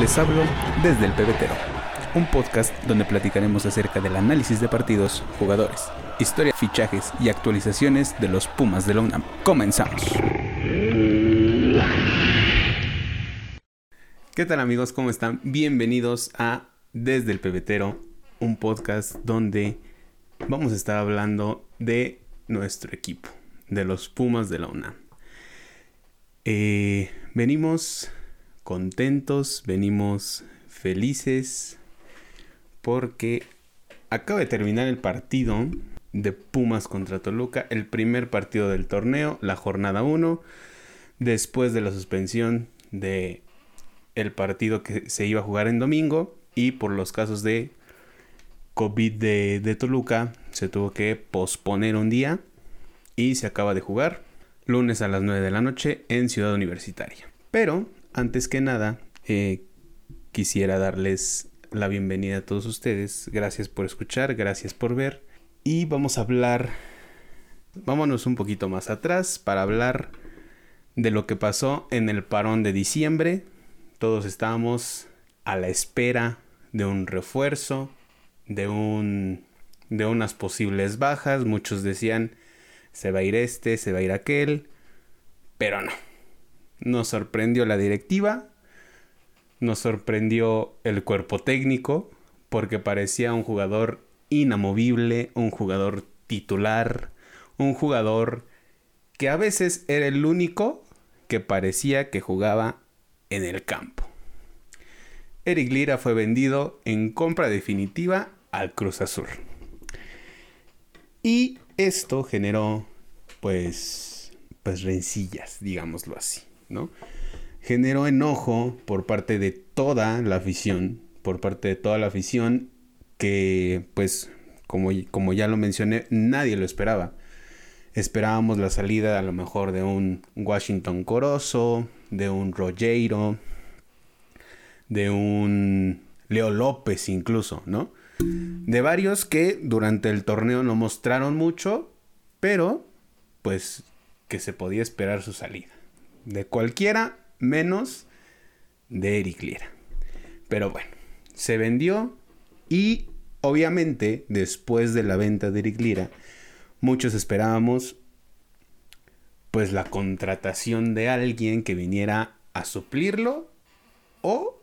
Les hablo desde el pebetero, un podcast donde platicaremos acerca del análisis de partidos, jugadores, historia, fichajes y actualizaciones de los Pumas de la UNAM. Comenzamos. ¿Qué tal amigos? ¿Cómo están? Bienvenidos a Desde el pebetero, un podcast donde vamos a estar hablando de nuestro equipo, de los Pumas de la UNAM. Eh, venimos contentos, venimos felices porque acaba de terminar el partido de Pumas contra Toluca, el primer partido del torneo, la jornada 1, después de la suspensión de el partido que se iba a jugar en domingo y por los casos de COVID de, de Toluca se tuvo que posponer un día y se acaba de jugar lunes a las 9 de la noche en Ciudad Universitaria. Pero antes que nada, eh, quisiera darles la bienvenida a todos ustedes. Gracias por escuchar, gracias por ver. Y vamos a hablar, vámonos un poquito más atrás para hablar de lo que pasó en el parón de diciembre. Todos estábamos a la espera de un refuerzo, de un de unas posibles bajas. Muchos decían se va a ir este, se va a ir aquel, pero no. Nos sorprendió la directiva, nos sorprendió el cuerpo técnico, porque parecía un jugador inamovible, un jugador titular, un jugador que a veces era el único que parecía que jugaba en el campo. Eric Lira fue vendido en compra definitiva al Cruz Azul. Y esto generó, pues, pues rencillas, digámoslo así. Generó enojo por parte de toda la afición, por parte de toda la afición que pues como, como ya lo mencioné, nadie lo esperaba. Esperábamos la salida a lo mejor de un Washington Corozo, de un Rogero, de un Leo López incluso, ¿no? De varios que durante el torneo no mostraron mucho, pero pues que se podía esperar su salida de cualquiera menos de Eric Lira. Pero bueno, se vendió y obviamente después de la venta de Eric Lira, muchos esperábamos pues la contratación de alguien que viniera a suplirlo o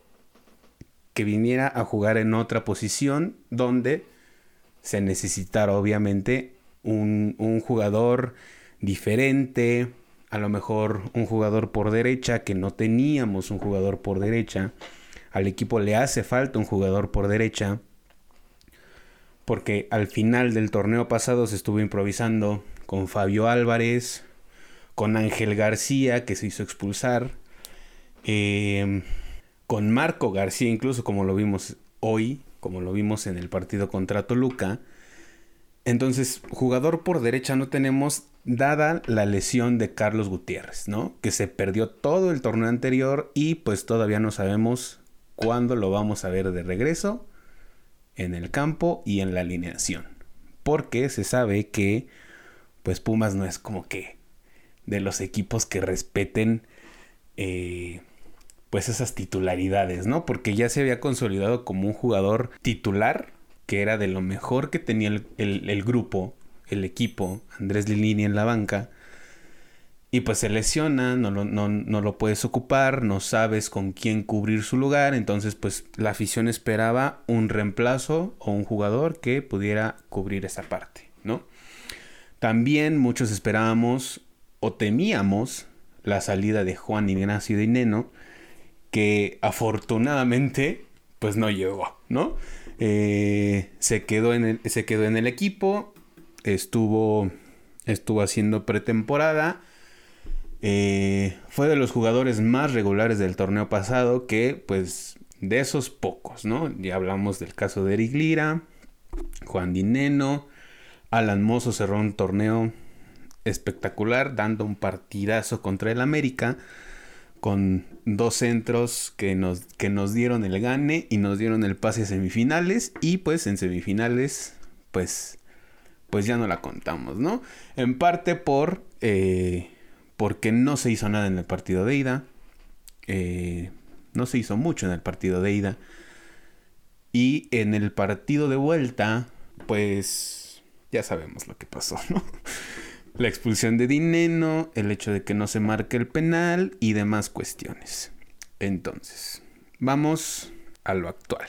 que viniera a jugar en otra posición donde se necesitara obviamente un, un jugador diferente, a lo mejor un jugador por derecha, que no teníamos un jugador por derecha. Al equipo le hace falta un jugador por derecha. Porque al final del torneo pasado se estuvo improvisando con Fabio Álvarez, con Ángel García, que se hizo expulsar, em, con Marco García, incluso como lo vimos hoy, como lo vimos en el partido contra Toluca. Entonces, jugador por derecha no tenemos dada la lesión de Carlos Gutiérrez, ¿no? Que se perdió todo el torneo anterior y pues todavía no sabemos cuándo lo vamos a ver de regreso en el campo y en la alineación. Porque se sabe que pues Pumas no es como que de los equipos que respeten eh, pues esas titularidades, ¿no? Porque ya se había consolidado como un jugador titular que era de lo mejor que tenía el grupo el equipo, Andrés Lilini en la banca, y pues se lesiona, no lo, no, lo puedes ocupar, no sabes con quién cubrir su lugar, entonces pues la afición esperaba un reemplazo o un jugador que pudiera cubrir esa parte, ¿no? También muchos esperábamos o temíamos la salida de Juan Ignacio de Neno, que afortunadamente pues no llegó, ¿no? Eh, se, quedó en el, se quedó en el equipo, estuvo, estuvo haciendo pretemporada. Eh, fue de los jugadores más regulares del torneo pasado que pues de esos pocos, ¿no? Ya hablamos del caso de Eric Lira, Juan Dineno, Alan Mozo cerró un torneo espectacular dando un partidazo contra el América con dos centros que nos, que nos dieron el gane y nos dieron el pase a semifinales y pues en semifinales pues pues ya no la contamos, ¿no? En parte por eh, porque no se hizo nada en el partido de ida. Eh, no se hizo mucho en el partido de ida. Y en el partido de vuelta, pues ya sabemos lo que pasó, ¿no? La expulsión de Dineno, el hecho de que no se marque el penal y demás cuestiones. Entonces, vamos a lo actual,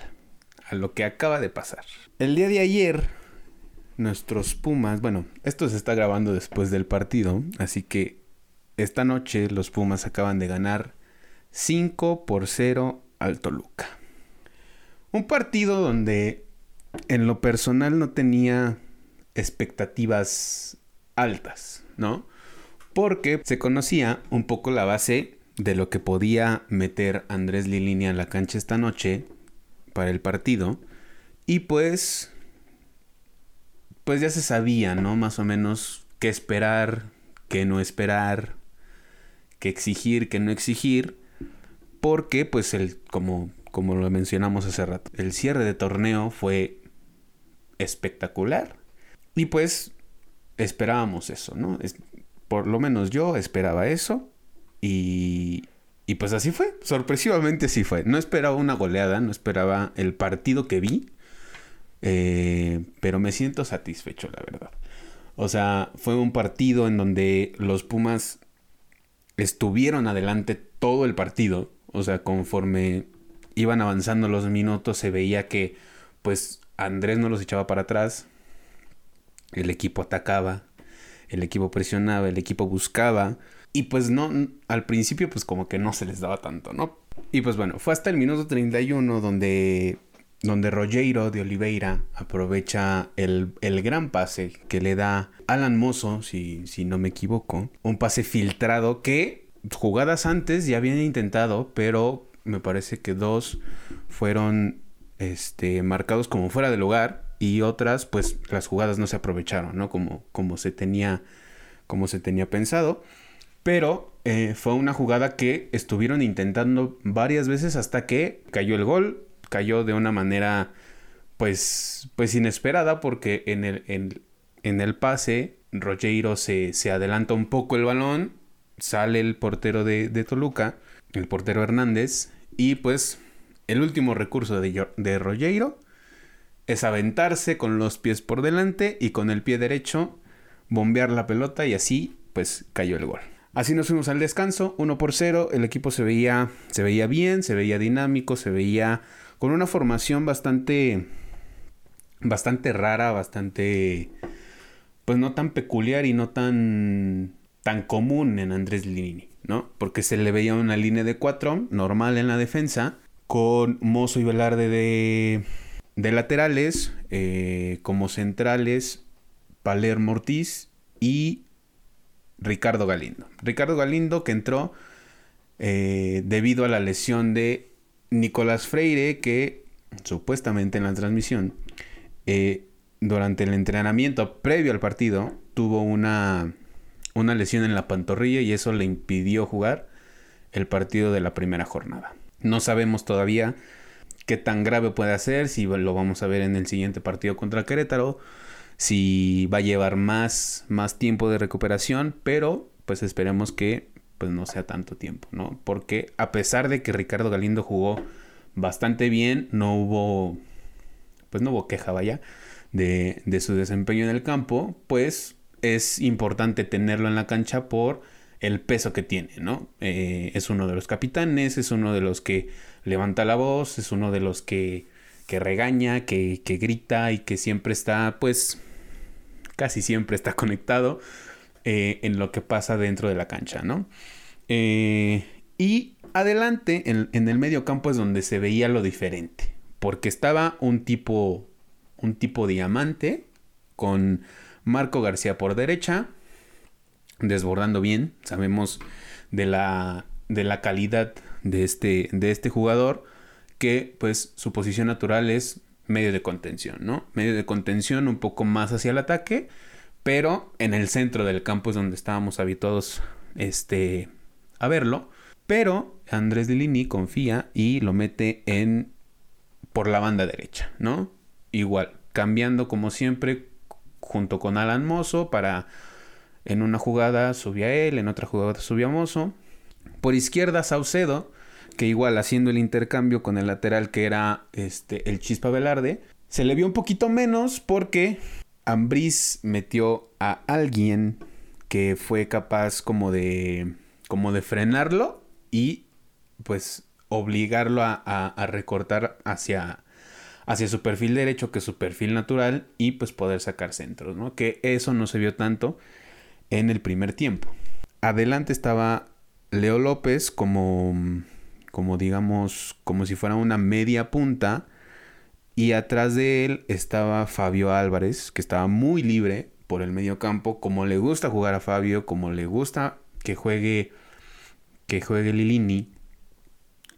a lo que acaba de pasar. El día de ayer, nuestros Pumas, bueno, esto se está grabando después del partido, así que esta noche los Pumas acaban de ganar 5 por 0 al Toluca. Un partido donde en lo personal no tenía expectativas altas, ¿no? Porque se conocía un poco la base de lo que podía meter Andrés Lilini a la cancha esta noche para el partido. Y pues, pues ya se sabía, ¿no? Más o menos qué esperar, qué no esperar, qué exigir, qué no exigir. Porque, pues, el, como, como lo mencionamos hace rato, el cierre de torneo fue espectacular. Y pues esperábamos eso, ¿no? Es, por lo menos yo esperaba eso. Y, y pues así fue, sorpresivamente así fue. No esperaba una goleada, no esperaba el partido que vi. Eh, pero me siento satisfecho, la verdad. O sea, fue un partido en donde los Pumas estuvieron adelante todo el partido. O sea, conforme iban avanzando los minutos se veía que pues Andrés no los echaba para atrás, el equipo atacaba, el equipo presionaba, el equipo buscaba. Y pues no, al principio pues como que no se les daba tanto, ¿no? Y pues bueno, fue hasta el minuto 31 donde, donde Rogero de Oliveira aprovecha el, el gran pase que le da Alan Mozo, si, si no me equivoco. Un pase filtrado que jugadas antes ya habían intentado, pero me parece que dos fueron este, marcados como fuera de lugar y otras pues las jugadas no se aprovecharon, ¿no? Como, como, se, tenía, como se tenía pensado. Pero eh, fue una jugada que estuvieron intentando varias veces hasta que cayó el gol. Cayó de una manera pues, pues inesperada porque en el, en, en el pase Rogero se, se, adelanta un poco el balón, sale el portero de, de, Toluca, el portero Hernández, y pues el último recurso de, de es aventarse con los pies por delante y con el pie derecho bombear la pelota y así pues cayó el gol. Así nos fuimos al descanso, 1 por 0, el equipo se veía, se veía bien, se veía dinámico, se veía con una formación bastante, bastante rara, bastante, pues no tan peculiar y no tan, tan común en Andrés Lini, ¿no? Porque se le veía una línea de 4 normal en la defensa, con Mozo y Velarde de de laterales, eh, como centrales, Palermo Ortiz y Ricardo Galindo. Ricardo Galindo que entró eh, debido a la lesión de Nicolás Freire, que supuestamente en la transmisión, eh, durante el entrenamiento previo al partido, tuvo una, una lesión en la pantorrilla y eso le impidió jugar el partido de la primera jornada. No sabemos todavía qué tan grave puede ser, si lo vamos a ver en el siguiente partido contra Querétaro, si va a llevar más, más tiempo de recuperación, pero pues esperemos que pues no sea tanto tiempo, ¿no? Porque a pesar de que Ricardo Galindo jugó bastante bien, no hubo, pues no hubo queja, vaya, de, de su desempeño en el campo, pues es importante tenerlo en la cancha por el peso que tiene, ¿no? Eh, es uno de los capitanes, es uno de los que levanta la voz, es uno de los que, que regaña, que, que, grita y que siempre está, pues, casi siempre está conectado eh, en lo que pasa dentro de la cancha, ¿no? Eh, y adelante, en, en, el medio campo es donde se veía lo diferente, porque estaba un tipo, un tipo diamante con Marco García por derecha, desbordando bien. Sabemos de la, de la calidad de este, de este jugador que pues su posición natural es medio de contención, ¿no? Medio de contención un poco más hacia el ataque, pero en el centro del campo es donde estábamos habituados este, a verlo. Pero Andrés Lini confía y lo mete en por la banda derecha, ¿no? Igual, cambiando como siempre junto con Alan Mozo para en una jugada subía él, en otra jugada subía Mozo. Por izquierda Saucedo, que igual haciendo el intercambio con el lateral que era este, el Chispa Velarde, se le vio un poquito menos porque Ambriz metió a alguien que fue capaz como de, como de frenarlo y pues obligarlo a, a recortar hacia, hacia su perfil derecho, que es su perfil natural, y pues poder sacar centros, ¿no? Que eso no se vio tanto en el primer tiempo. Adelante estaba Leo López como, como digamos, como si fuera una media punta. Y atrás de él estaba Fabio Álvarez, que estaba muy libre por el medio campo, como le gusta jugar a Fabio, como le gusta que juegue, que juegue Lilini.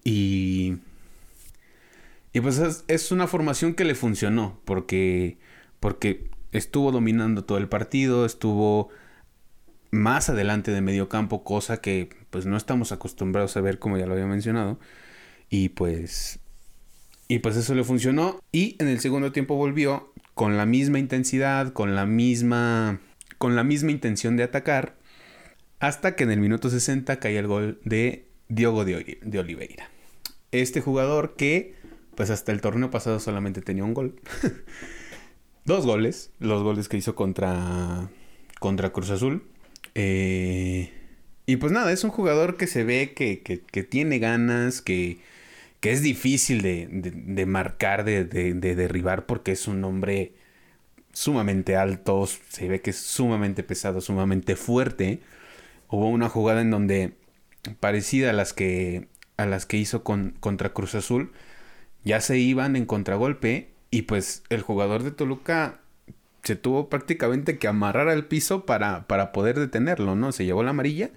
Y y pues es, una formación que le funcionó, porque, porque estuvo dominando todo el partido, estuvo más adelante de medio campo, cosa que pues no estamos acostumbrados a ver, como ya lo había mencionado. Y pues. Y pues eso le funcionó. Y en el segundo tiempo volvió con la misma intensidad, con la misma. con la misma intención de atacar. Hasta que en el minuto 60 cae el gol de Diogo de, Oliveira. Este jugador que pues hasta el torneo pasado solamente tenía un gol. Dos goles, los goles que hizo contra, contra Cruz Azul. Eh, y pues nada, es un jugador que se ve que, tiene ganas, que, que es difícil de, marcar, de, derribar, porque es un hombre sumamente alto, se ve que es sumamente pesado, sumamente fuerte. Hubo una jugada en donde, parecida a las que, a las que hizo con, contra Cruz Azul, ya se iban en contragolpe y pues el jugador de Toluca se tuvo prácticamente que amarrar al piso para, para poder detenerlo, ¿no? Se llevó la amarilla,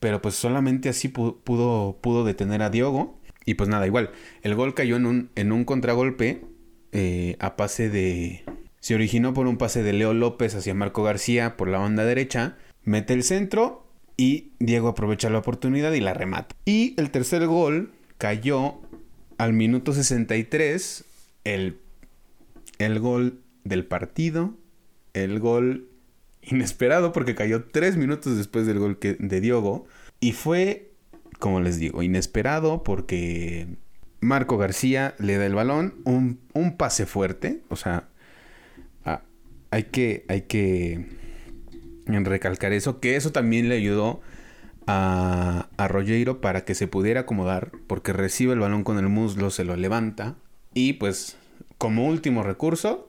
pero pues solamente así pudo, pudo, detener a Diogo. Y pues nada, igual, el gol cayó en un, en un contragolpe eh, a pase de... Se originó por un pase de Leo López hacia Marco García por la banda derecha, mete el centro y Diego aprovecha la oportunidad y la remata. Y el tercer gol cayó al minuto 63, el, el gol del partido, el gol inesperado porque cayó tres minutos después del gol de Diogo. Y fue, como les digo, inesperado porque Marco García le da el balón, un, un pase fuerte, o sea, hay que, hay que recalcar eso, que eso también le ayudó a, a para que se pudiera acomodar, porque recibe el balón con el muslo, se lo levanta y pues como último recurso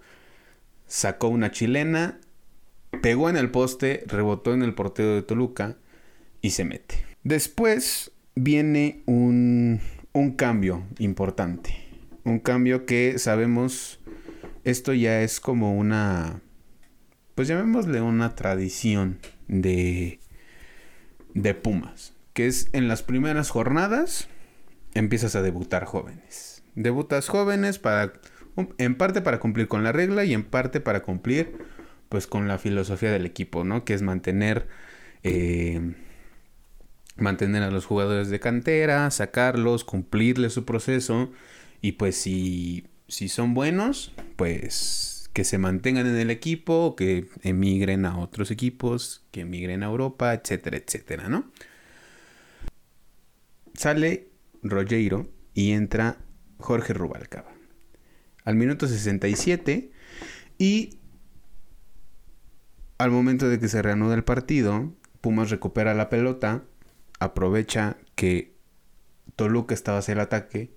sacó una chilena, pegó en el poste, rebotó en el portero de Toluca y se mete. Después viene un, un cambio importante, un cambio que sabemos, esto ya es como una, pues llamémosle una tradición de de Pumas, que es en las primeras jornadas empiezas a debutar jóvenes. Debutas jóvenes para en parte para cumplir con la regla y en parte para cumplir pues con la filosofía del equipo, ¿no? Que es mantener eh, mantener a los jugadores de cantera, sacarlos, cumplirles su proceso y pues si si son buenos, pues que se mantengan en el equipo, que emigren a otros equipos, que emigren a Europa, etcétera, etcétera, ¿no? Sale Rogero y entra Jorge Rubalcaba. Al minuto 67 y al momento de que se reanuda el partido, Pumas recupera la pelota, aprovecha que Toluca estaba hacia el ataque,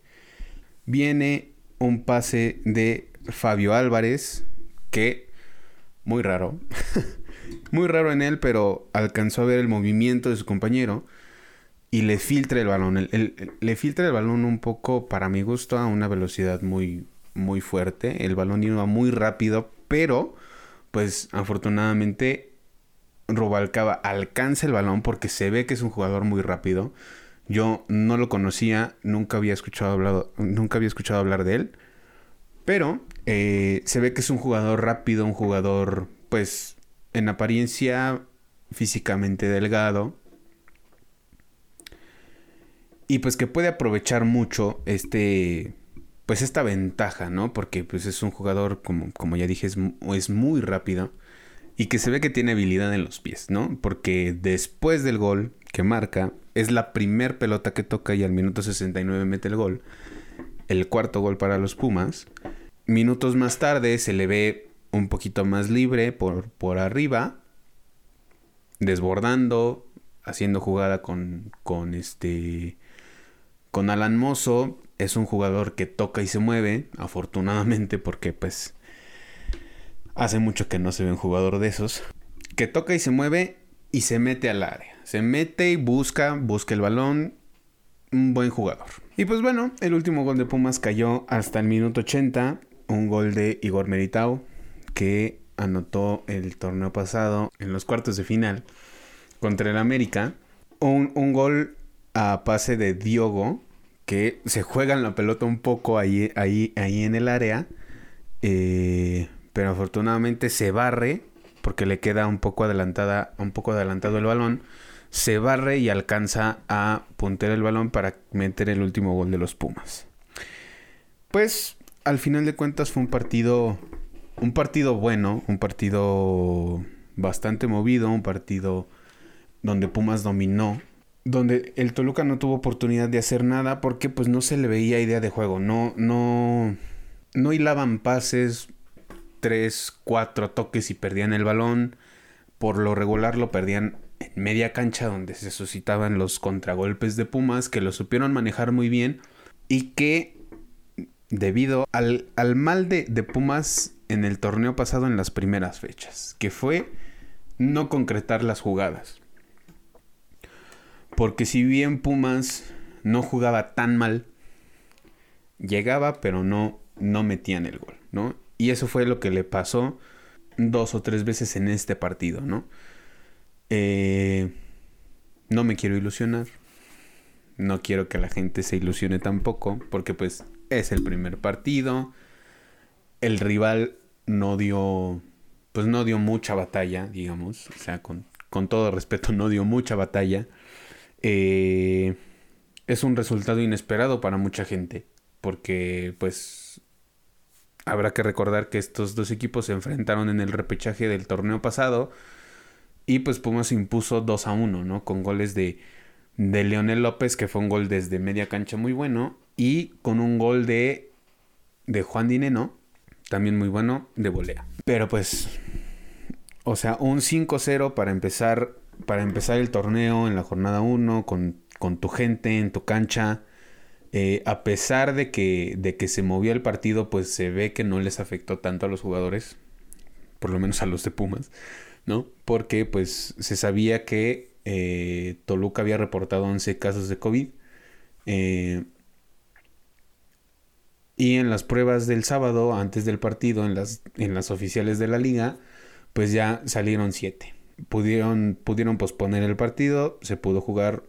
viene un pase de Fabio Álvarez que muy raro, muy raro en él, pero alcanzó a ver el movimiento de su compañero y le filtra el balón. le filtra el balón un poco, para mi gusto, a una velocidad muy, muy fuerte. El balón iba muy rápido, pero pues afortunadamente Rubalcaba alcanza el balón porque se ve que es un jugador muy rápido. Yo no lo conocía, nunca había escuchado, hablado, nunca había escuchado hablar de él. Pero eh, se ve que es un jugador rápido, un jugador, pues, en apariencia físicamente delgado. Y pues que puede aprovechar mucho este, pues esta ventaja, ¿no? Porque pues es un jugador, como, como ya dije, es, muy rápido. y que se ve que tiene habilidad en los pies, ¿no? Porque después del gol que marca, es la primer pelota que toca y al minuto 69 mete el gol. El cuarto gol para los Pumas. Minutos más tarde se le ve un poquito más libre por, por arriba, desbordando, haciendo jugada con, con este con Alan Mozo es un jugador que toca y se mueve, afortunadamente porque pues hace mucho que no se ve un jugador de esos, que toca y se mueve y se mete al área. Se mete y busca, busca el balón, un buen jugador. Y pues bueno, el último gol de Pumas cayó hasta el minuto 80, un gol de Igor Meritao que anotó el torneo pasado en los cuartos de final contra el América. Un, un gol a pase de Diogo, que se juegan la pelota un poco ahí, ahí, ahí en el área, eh, pero afortunadamente se barre, porque le queda un poco adelantada, un poco adelantado el balón, se barre y alcanza a puntear el balón para meter el último gol de los Pumas. Pues al final de cuentas fue un partido, un partido bueno, un partido bastante movido, un partido donde Pumas dominó donde el Toluca no tuvo oportunidad de hacer nada porque pues no se le veía idea de juego, no, no, no hilaban pases, tres, cuatro toques y perdían el balón, por lo regular lo perdían en media cancha donde se suscitaban los contragolpes de Pumas que lo supieron manejar muy bien y que debido al, al mal de, de Pumas en el torneo pasado en las primeras fechas, que fue no concretar las jugadas. Porque si bien Pumas no jugaba tan mal, llegaba pero no, no metían el gol, ¿no? Y eso fue lo que le pasó dos o tres veces en este partido, ¿no? Eh, no me quiero ilusionar. No quiero que la gente se ilusione tampoco, porque pues es el primer partido. El rival no dio, pues no dio mucha batalla, digamos. O sea, con, con todo respeto, no dio mucha batalla. Eh, es un resultado inesperado para mucha gente, porque pues habrá que recordar que estos dos equipos se enfrentaron en el repechaje del torneo pasado y pues Pumas impuso 2 a 1, ¿no? Con goles de, de Leonel López, que fue un gol desde media cancha muy bueno, y con un gol de, de Juan Dineno, también muy bueno, de volea. Pero pues, o sea, un 5-0 para empezar para empezar el torneo en la jornada 1 con, tu gente en tu cancha. Eh, a pesar de que, de que se movía el partido, pues se ve que no les afectó tanto a los jugadores, por lo menos a los de Pumas, ¿no? Porque pues se sabía que eh, Toluca había reportado 11 casos de COVID. Eh, y en las pruebas del sábado, antes del partido, en las, en las oficiales de la liga, pues ya salieron 7 pudieron, pudieron posponer el partido, se pudo jugar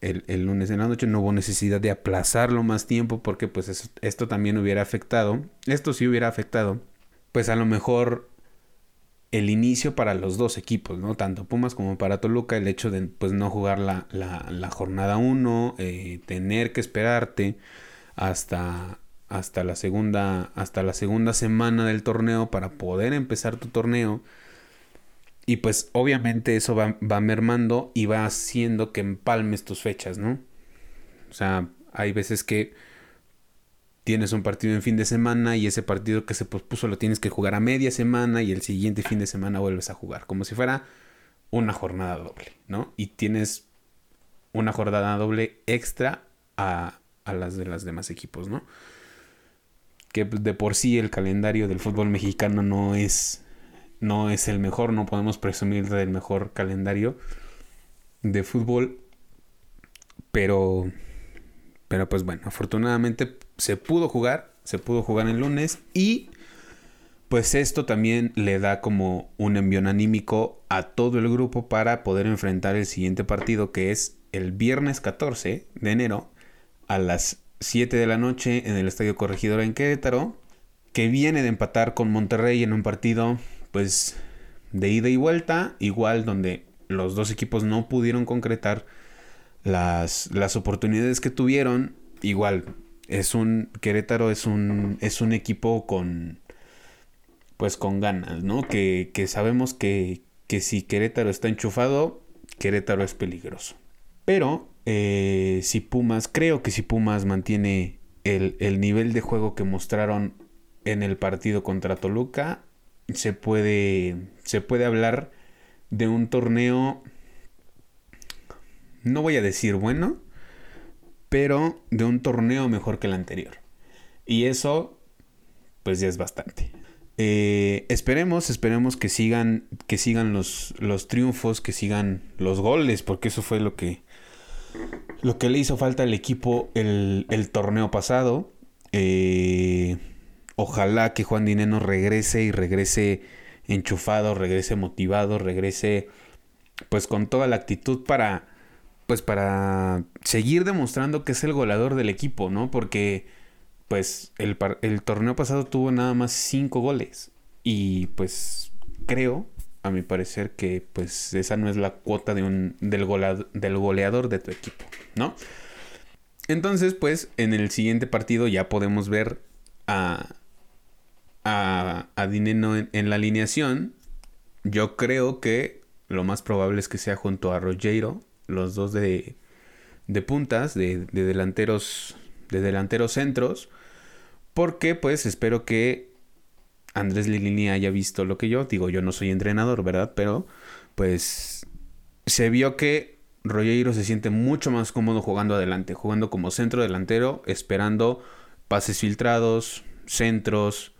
el, lunes en la noche, no hubo necesidad de aplazarlo más tiempo porque pues esto también hubiera afectado, esto sí hubiera afectado, pues a lo mejor el inicio para los dos equipos, ¿no? Tanto Pumas como para Toluca, el hecho de pues no jugar la, la, jornada 1, eh, tener que esperarte hasta, hasta, la segunda, hasta la segunda semana del torneo para poder empezar tu torneo y pues obviamente eso va, mermando y va haciendo que empalmes tus fechas, ¿no? O sea, hay veces que tienes un partido en fin de semana y ese partido que se pospuso lo tienes que jugar a media semana y el siguiente fin de semana vuelves a jugar, como si fuera una jornada doble, ¿no? Y tienes una jornada doble extra a, a las de los demás equipos, ¿no? Que de por sí el calendario del fútbol mexicano no es no es el mejor, no podemos presumir del mejor calendario de fútbol, pero pero pues bueno, afortunadamente se pudo jugar, se pudo jugar el lunes y pues esto también le da como un envión anímico a todo el grupo para poder enfrentar el siguiente partido que es el viernes 14 de enero a las 7 de la noche en el Estadio Corregidora en Querétaro, que viene de empatar con Monterrey en un partido pues de ida y vuelta, igual donde los dos equipos no pudieron concretar las, las oportunidades que tuvieron, igual es un Querétaro es un es un equipo con pues con ganas, ¿no? Que, sabemos que, que, si Querétaro está enchufado, Querétaro es peligroso. Pero eh, si Pumas, creo que si Pumas mantiene el, el nivel de juego que mostraron en el partido contra Toluca, se puede, se puede hablar de un torneo, no voy a decir bueno, pero de un torneo mejor que el anterior. Y eso, pues ya es bastante. Eh, esperemos, esperemos que sigan, que sigan los, los triunfos, que sigan los goles, porque eso fue lo que, lo que le hizo falta al equipo el, el torneo pasado. Eh, ojalá que Juan Dineno regrese y regrese enchufado, regrese motivado, regrese pues con toda la actitud para pues para seguir demostrando que es el goleador del equipo, ¿no? Porque pues el, el torneo pasado tuvo nada más cinco goles y pues creo a mi parecer que pues esa no es la cuota de un, del, del goleador de tu equipo, ¿no? Entonces pues en el siguiente partido ya podemos ver a, a, a Dineno en, la alineación, yo creo que lo más probable es que sea junto a Rogero, los dos de, de puntas, de, de, delanteros, de delanteros centros, porque pues espero que Andrés Lilini haya visto lo que yo digo, yo no soy entrenador, ¿verdad? Pero pues se vio que Rogero se siente mucho más cómodo jugando adelante, jugando como centro delantero, esperando pases filtrados, centros,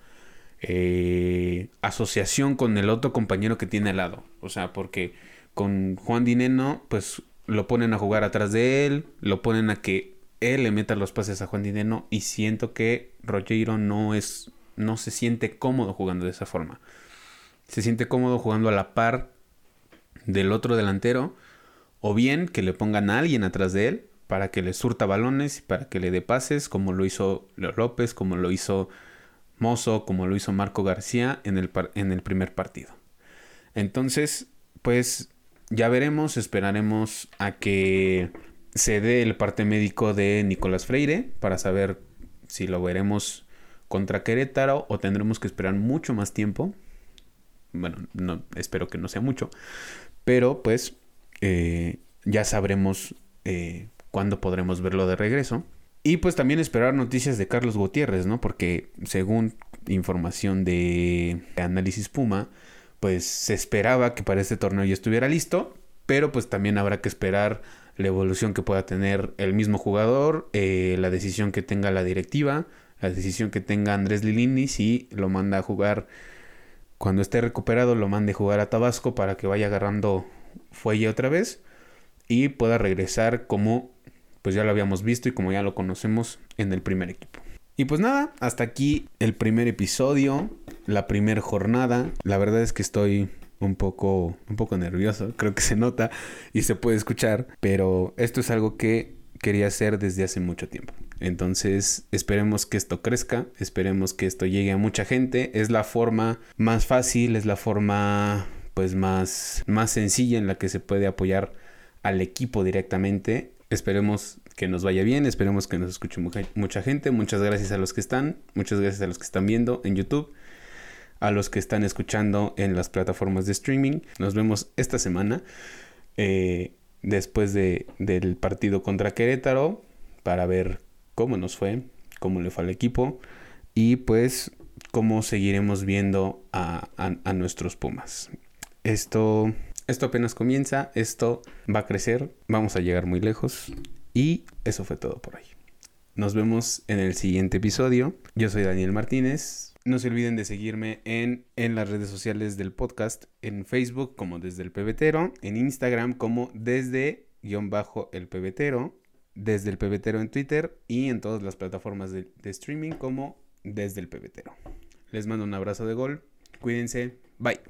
eh, asociación con el otro compañero que tiene al lado. O sea, porque con Juan Dineno, pues lo ponen a jugar atrás de él, lo ponen a que él le meta los pases a Juan Dineno y siento que Rogero no es, no se siente cómodo jugando de esa forma. Se siente cómodo jugando a la par del otro delantero o bien que le pongan a alguien atrás de él para que le surta balones y para que le dé pases como lo hizo López, como lo hizo Mozo, como lo hizo Marco García en el, en el primer partido. Entonces, pues ya veremos, esperaremos a que se dé el parte médico de Nicolás Freire para saber si lo veremos contra Querétaro o tendremos que esperar mucho más tiempo. Bueno, no, espero que no sea mucho, pero pues eh, ya sabremos eh, cuándo podremos verlo de regreso. Y pues también esperar noticias de Carlos Gutiérrez, ¿no? Porque según información de Análisis Puma, pues se esperaba que para este torneo ya estuviera listo, pero pues también habrá que esperar la evolución que pueda tener el mismo jugador, eh, la decisión que tenga la directiva, la decisión que tenga Andrés Lilini si lo manda a jugar cuando esté recuperado, lo mande a jugar a Tabasco para que vaya agarrando fuelle otra vez y pueda regresar como pues ya lo habíamos visto y como ya lo conocemos en el primer equipo. Y pues nada, hasta aquí el primer episodio, la primera jornada. La verdad es que estoy un poco, un poco nervioso, creo que se nota y se puede escuchar, pero esto es algo que quería hacer desde hace mucho tiempo. Entonces, esperemos que esto crezca, esperemos que esto llegue a mucha gente. Es la forma más fácil, es la forma pues más, más sencilla en la que se puede apoyar al equipo directamente Esperemos que nos vaya bien, esperemos que nos escuche mucha, gente. Muchas gracias a los que están, muchas gracias a los que están viendo en YouTube, a los que están escuchando en las plataformas de streaming. Nos vemos esta semana eh, después de, del partido contra Querétaro para ver cómo nos fue, cómo le fue al equipo y pues cómo seguiremos viendo a nuestros Pumas. Esto esto apenas comienza, esto va a crecer, vamos a llegar muy lejos y eso fue todo por hoy. Nos vemos en el siguiente episodio. Yo soy Daniel Martínez. No se olviden de seguirme en, en las redes sociales del podcast, en Facebook como desde el pebetero, en Instagram como desde guion bajo el pebetero, desde el pebetero en Twitter y en todas las plataformas de, streaming como desde el pebetero. Les mando un abrazo de gol. Cuídense. Bye.